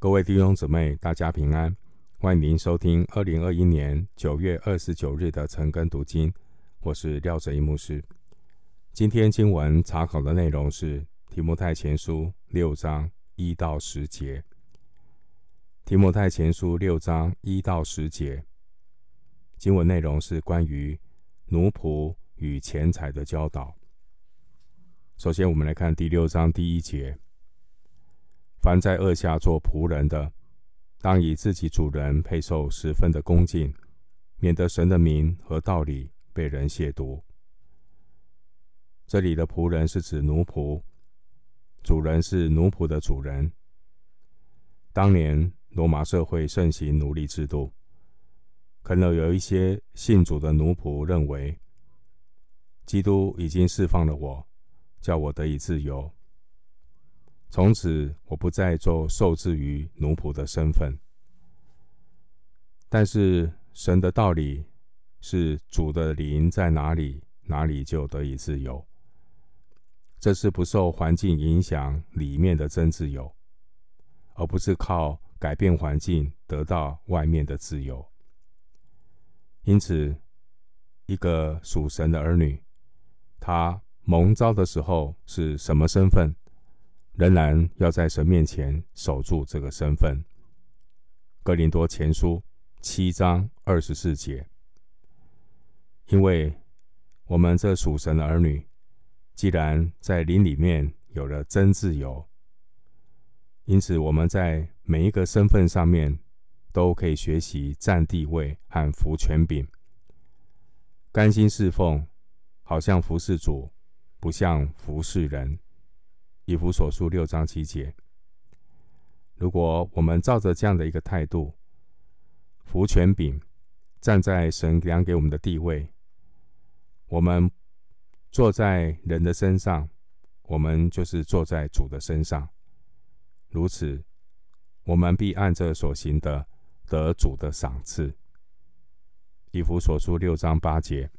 各位弟兄姊妹，大家平安！欢迎您收听二零二一年九月二十九日的晨更读经。我是廖哲一牧师。今天经文查考的内容是提摩太前书六章一到十节。提摩太前书六章一到十节经文内容是关于奴仆与钱财的教导。首先，我们来看第六章第一节。凡在恶下做仆人的，当以自己主人配受十分的恭敬，免得神的名和道理被人亵渎。这里的仆人是指奴仆，主人是奴仆的主人。当年罗马社会盛行奴隶制度，可能有一些信主的奴仆认为，基督已经释放了我，叫我得以自由。从此，我不再做受制于奴仆的身份。但是，神的道理是主的灵在哪里，哪里就得以自由。这是不受环境影响里面的真自由，而不是靠改变环境得到外面的自由。因此，一个属神的儿女，他蒙召的时候是什么身份？仍然要在神面前守住这个身份。格林多前书七章二十四节，因为我们这属神的儿女，既然在灵里面有了真自由，因此我们在每一个身份上面都可以学习占地位和服权柄，甘心侍奉，好像服侍主，不像服侍人。以弗所书六章七节，如果我们照着这样的一个态度，服权柄，站在神量给我们的地位，我们坐在人的身上，我们就是坐在主的身上。如此，我们必按着所行的得主的赏赐。以弗所书六章八节，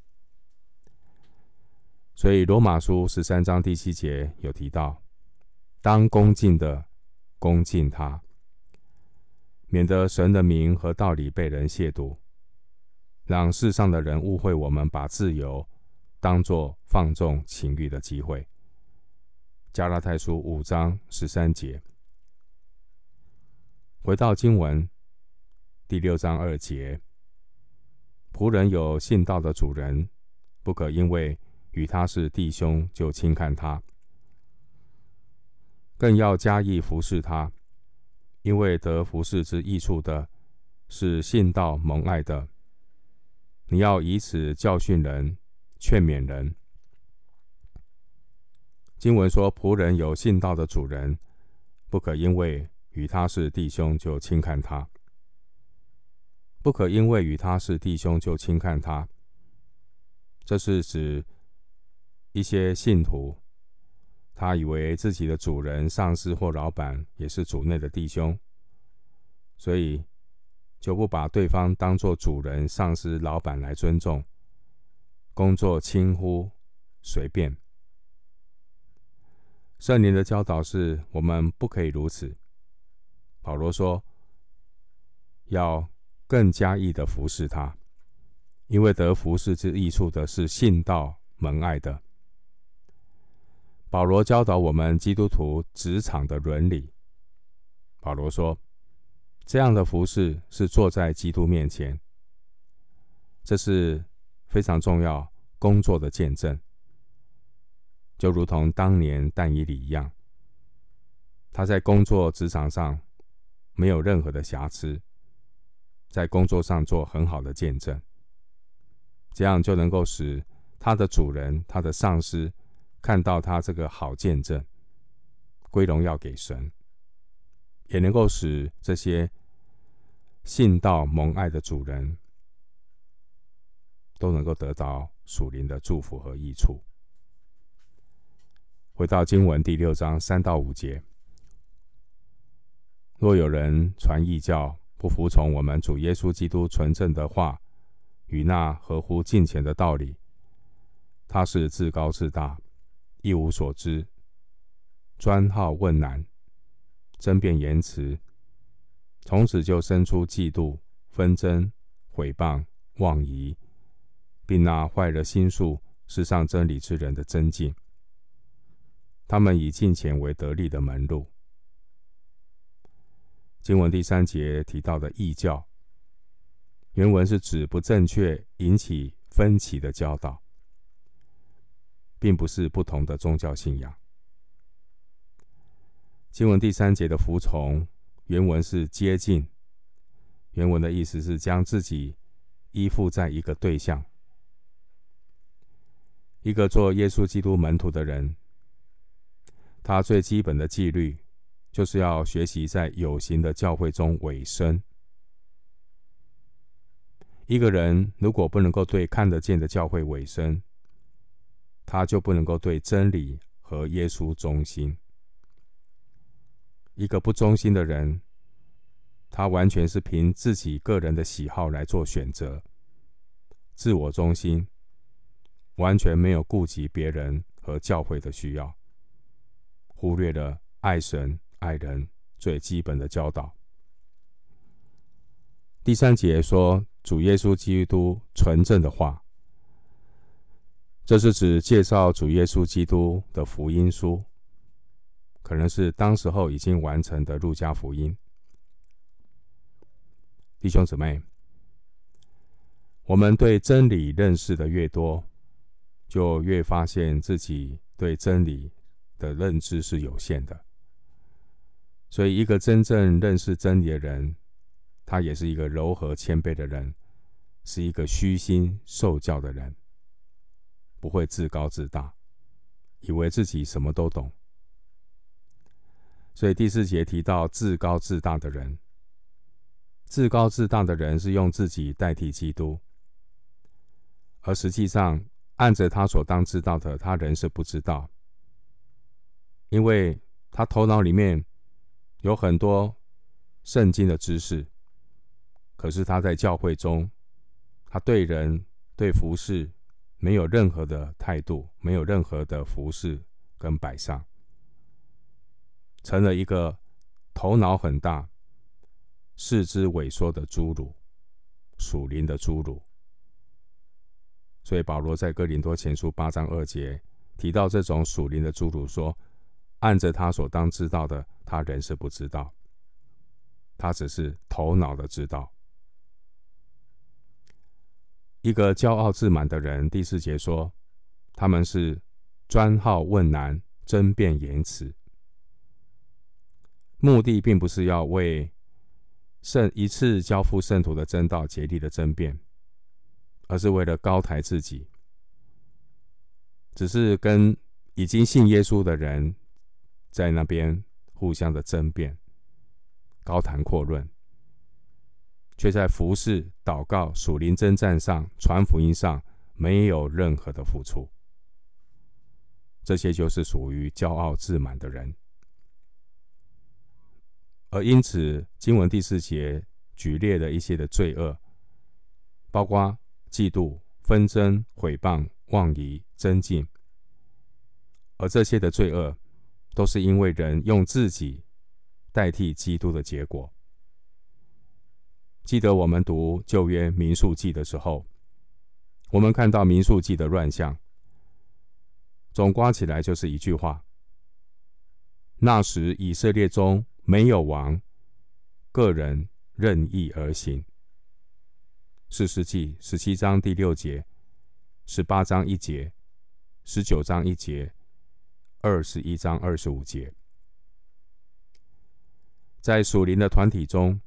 所以罗马书十三章第七节有提到。当恭敬的恭敬他，免得神的名和道理被人亵渎，让世上的人误会我们把自由当作放纵情欲的机会。加拉太书五章十三节。回到经文第六章二节，仆人有信道的主人，不可因为与他是弟兄就轻看他。更要加意服侍他，因为得服侍之益处的，是信道蒙爱的。你要以此教训人、劝勉人。经文说，仆人有信道的主人，不可因为与他是弟兄就轻看他。不可因为与他是弟兄就轻看他。这是指一些信徒。他以为自己的主人、上司或老板也是主内的弟兄，所以就不把对方当作主人、上司、老板来尊重，工作轻忽、随便。圣灵的教导是我们不可以如此。保罗说，要更加意的服侍他，因为得服侍之益处的是信道蒙爱的。保罗教导我们基督徒职场的伦理。保罗说：“这样的服侍是坐在基督面前，这是非常重要工作的见证，就如同当年但以理一样，他在工作职场上没有任何的瑕疵，在工作上做很好的见证，这样就能够使他的主人、他的上司。”看到他这个好见证，归荣耀给神，也能够使这些信道蒙爱的主人都能够得到属灵的祝福和益处。回到经文第六章三到五节，若有人传异教，不服从我们主耶稣基督纯正的话与那合乎敬虔的道理，他是自高自大。一无所知，专好问难，争辩言辞，从此就生出嫉妒、纷争、毁谤、妄疑，并拿坏了心术、失上真理之人的争竞。他们以金钱为得利的门路。经文第三节提到的异教，原文是指不正确、引起分歧的教导，并不是不同的宗教信仰。经文第三节的服从，原文是接近，原文的意思是将自己依附在一个对象，一个做耶稣基督门徒的人，他最基本的纪律，就是要学习在有形的教会中委身。一个人如果不能够对看得见的教会委身，他就不能够对真理和耶稣忠心。一个不忠心的人，他完全是凭自己个人的喜好来做选择，自我中心，完全没有顾及别人和教会的需要，忽略了爱神。爱人最基本的教导。第三节说主耶稣基督纯正的话，这是指介绍主耶稣基督的福音书，可能是当时候已经完成的路加福音。弟兄姊妹，我们对真理认识的越多，就越发现自己对真理的认知是有限的。所以，一个真正认识真理的人，他也是一个柔和谦卑的人，是一个虚心受教的人，不会自高自大，以为自己什么都懂。所以第四节提到自高自大的人，自高自大的人是用自己代替基督，而实际上按着他所当知道的，他仍是不知道，因为他头脑里面。有很多圣经的知识，可是他在教会中，他对人对服侍没有任何的态度，没有任何的服侍跟摆上，成了一个头脑很大、四肢萎缩的侏儒，属灵的侏儒。所以保罗在哥林多前书八章二节提到这种属灵的侏儒说。按着他所当知道的，他仍是不知道。他只是头脑的知道。一个骄傲自满的人，第四节说，他们是专好问难、争辩言辞，目的并不是要为圣一次交付圣徒的真道竭力的争辩，而是为了高抬自己，只是跟已经信耶稣的人。在那边互相的争辩、高谈阔论，却在服侍、祷告、属灵征战上、传福音上没有任何的付出。这些就是属于骄傲自满的人。而因此，经文第四节举列了一些的罪恶，包括嫉妒、纷争、毁谤、妄疑、争竞，而这些的罪恶。都是因为人用自己代替基督的结果。记得我们读旧约民数记的时候，我们看到民数记的乱象，总刮起来就是一句话：那时以色列中没有王，个人任意而行。四世纪十七章第六节，十八章一节，十九章一节。二十一章二十五节，在属灵的团体中，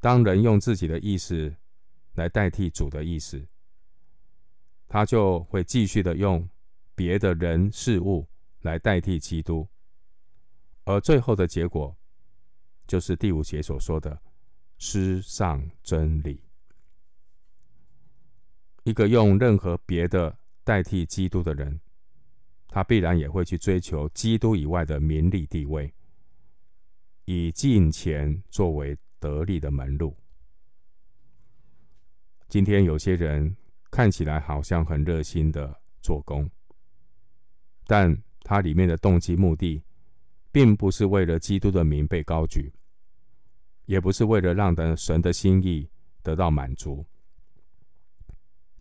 当人用自己的意思来代替主的意思，他就会继续的用别的人事物来代替基督，而最后的结果，就是第五节所说的失丧真理。一个用任何别的代替基督的人。他必然也会去追求基督以外的名利地位，以金钱作为得力的门路。今天有些人看起来好像很热心的做工，但他里面的动机目的，并不是为了基督的名被高举，也不是为了让的神的心意得到满足，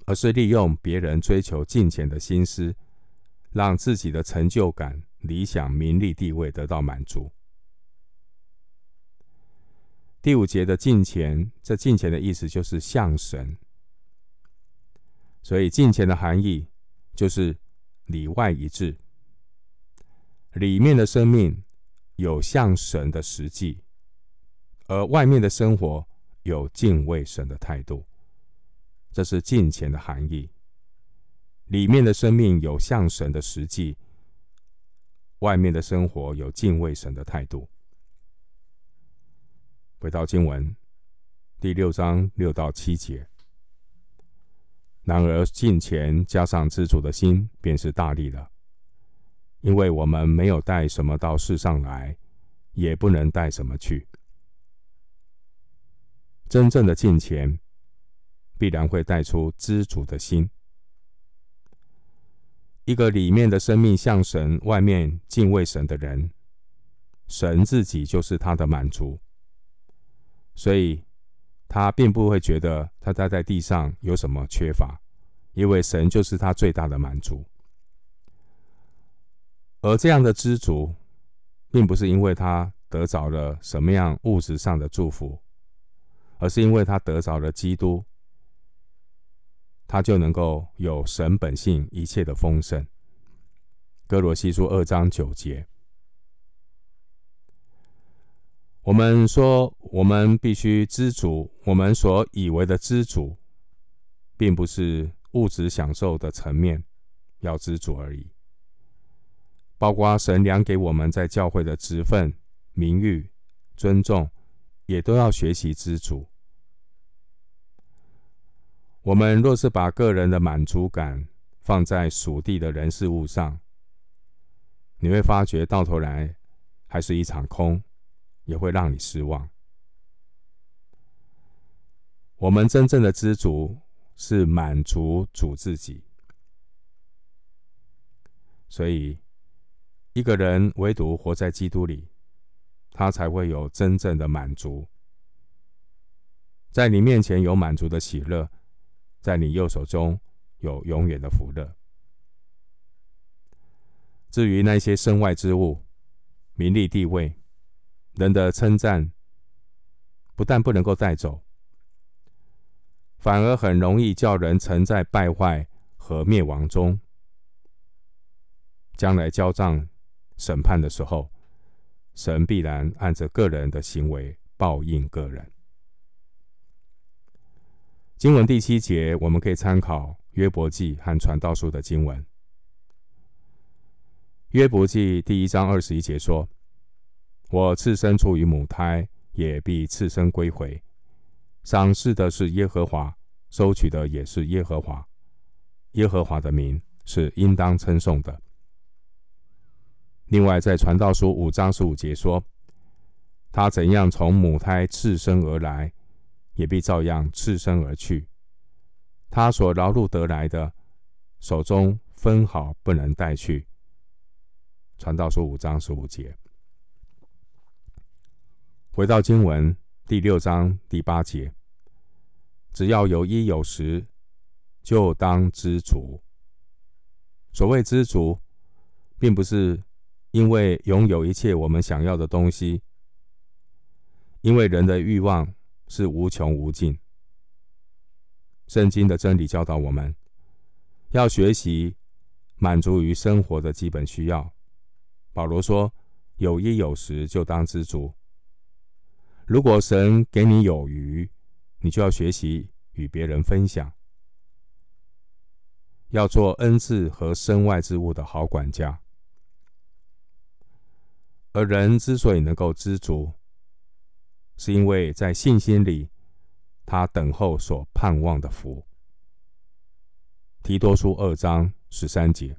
而是利用别人追求金钱的心思，让自己的成就感、理想、名利、地位得到满足。第五节的金钱，这金钱的意思就是向神，所以金钱的含义就是里外一致，里面的生命有向神的实际，而外面的生活有敬畏神的态度，这是金钱的含义。里面的生命有向神的实际，外面的生活有敬畏神的态度。回到经文第六章六到七节。然而，敬虔加上知足的心，便是大利了。因为我们没有带什么到世上来，也不能带什么去。真正的敬虔，必然会带出知足的心。一个里面的生命向神，外面敬畏神的人，神自己就是他的满足。所以，他并不会觉得他待在地上有什么缺乏，因为神就是他最大的满足。而这样的知足，并不是因为他得着了什么样物质上的祝福，而是因为他得着了基督，他就能够有神本性一切的丰盛。哥罗西书二章九节。我们说，我们必须知足。我们所以为的知足，并不是物质享受的层面要知足而已，包括神量给我们在教会的职分、名誉、尊重，也都要学习知足。我们若是把个人的满足感放在属地的人事物上，你会发觉到头来还是一场空。也会让你失望。我们真正的知足是满足主自己，所以一个人唯独活在基督里，他才会有真正的满足。在你面前有满足的喜乐，在你右手中有永远的福乐。至于那些身外之物，名利地位，人的称赞不但不能够带走，反而很容易叫人沉在败坏和灭亡中。将来交账审判的时候，神必然按着个人的行为报应个人。经文第七节，我们可以参考约伯记和传道书的经文。约伯记第一章二十一节说。我赤身出于母胎，也必赤身归回。赏赐的是耶和华，收取的也是耶和华。耶和华的名是应当称颂的。另外，在传道书五章十五节说：“他怎样从母胎赤身而来，也必照样赤身而去。他所劳碌得来的，手中分毫不能带去。”传道书五章十五节。回到经文第六章第八节，只要有衣有食，就当知足。所谓知足，并不是因为拥有一切我们想要的东西，因为人的欲望是无穷无尽。圣经的真理教导我们，要学习满足于生活的基本需要。保罗说：“有衣有食，就当知足。”如果神给你有余，你就要学习与别人分享，要做恩赐和身外之物的好管家。而人之所以能够知足，是因为在信心里，他等候所盼望的福。提多书二章十三节。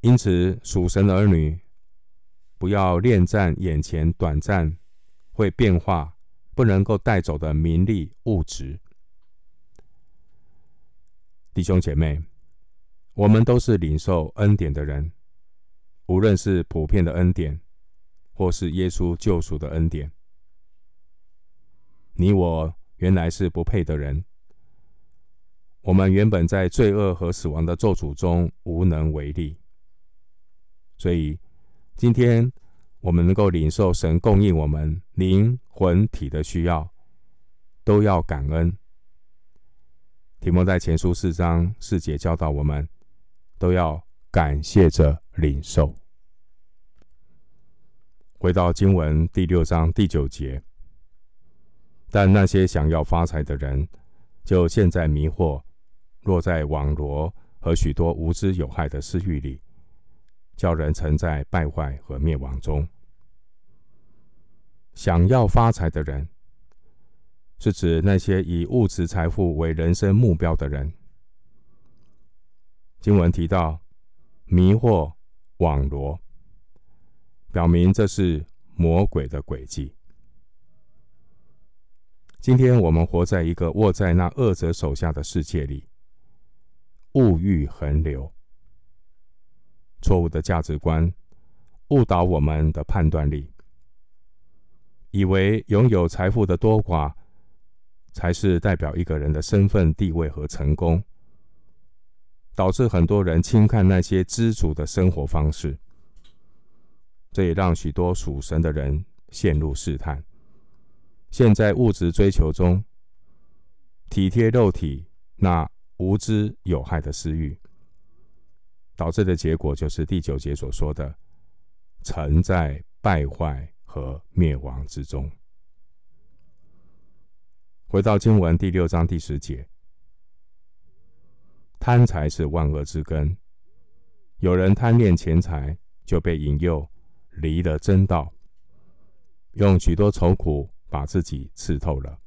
因此，属神的儿女不要恋战眼前短暂。会变化，不能够带走的名利物质。弟兄姐妹，我们都是领受恩典的人，无论是普遍的恩典，或是耶稣救赎的恩典，你我原来是不配的人，我们原本在罪恶和死亡的咒诅中无能为力，所以今天我们能够领受神供应我们灵魂体的需要，都要感恩。提摩在前书四章四节教导我们，都要感谢着领受。回到经文第六章第九节，但那些想要发财的人，就现在迷惑、落在网罗和许多无知有害的私欲里，叫人沉在败坏和灭亡中。想要发财的人，是指那些以物质财富为人生目标的人。经文提到迷惑、网罗。表明这是魔鬼的诡计。今天我们活在一个握在那恶者手下的世界里，物欲横流，错误的价值观误导我们的判断力，以为拥有财富的多寡才是代表一个人的身份地位和成功，导致很多人轻看那些知足的生活方式。这也让许多属神的人陷入试探，陷在物质追求中，体贴肉体那无知有害的私欲，导致的结果就是第九节所说的，沉在败坏和灭亡之中。回到经文第六章第十节，贪财是万恶之根，有人贪恋钱财，就被引诱。离了真道，用许多愁苦把自己刺透了。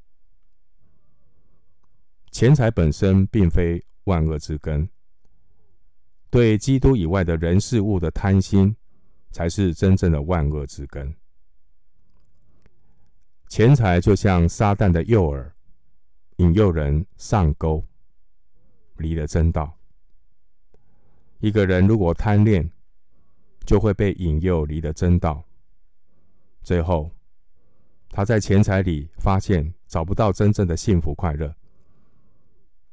钱财本身并非万恶之根，对基督以外的人事物的贪心，才是真正的万恶之根。钱财就像撒旦的诱饵，引诱人上钩，离了真道。一个人如果贪恋，就会被引诱离了真道，最后他在钱财里发现找不到真正的幸福快乐，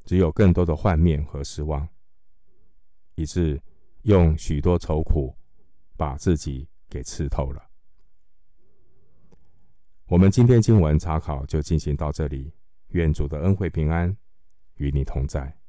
只有更多的幻灭和失望，以致用许多愁苦把自己给吃透了。我们今天经文查考就进行到这里，愿主的恩惠平安与你同在。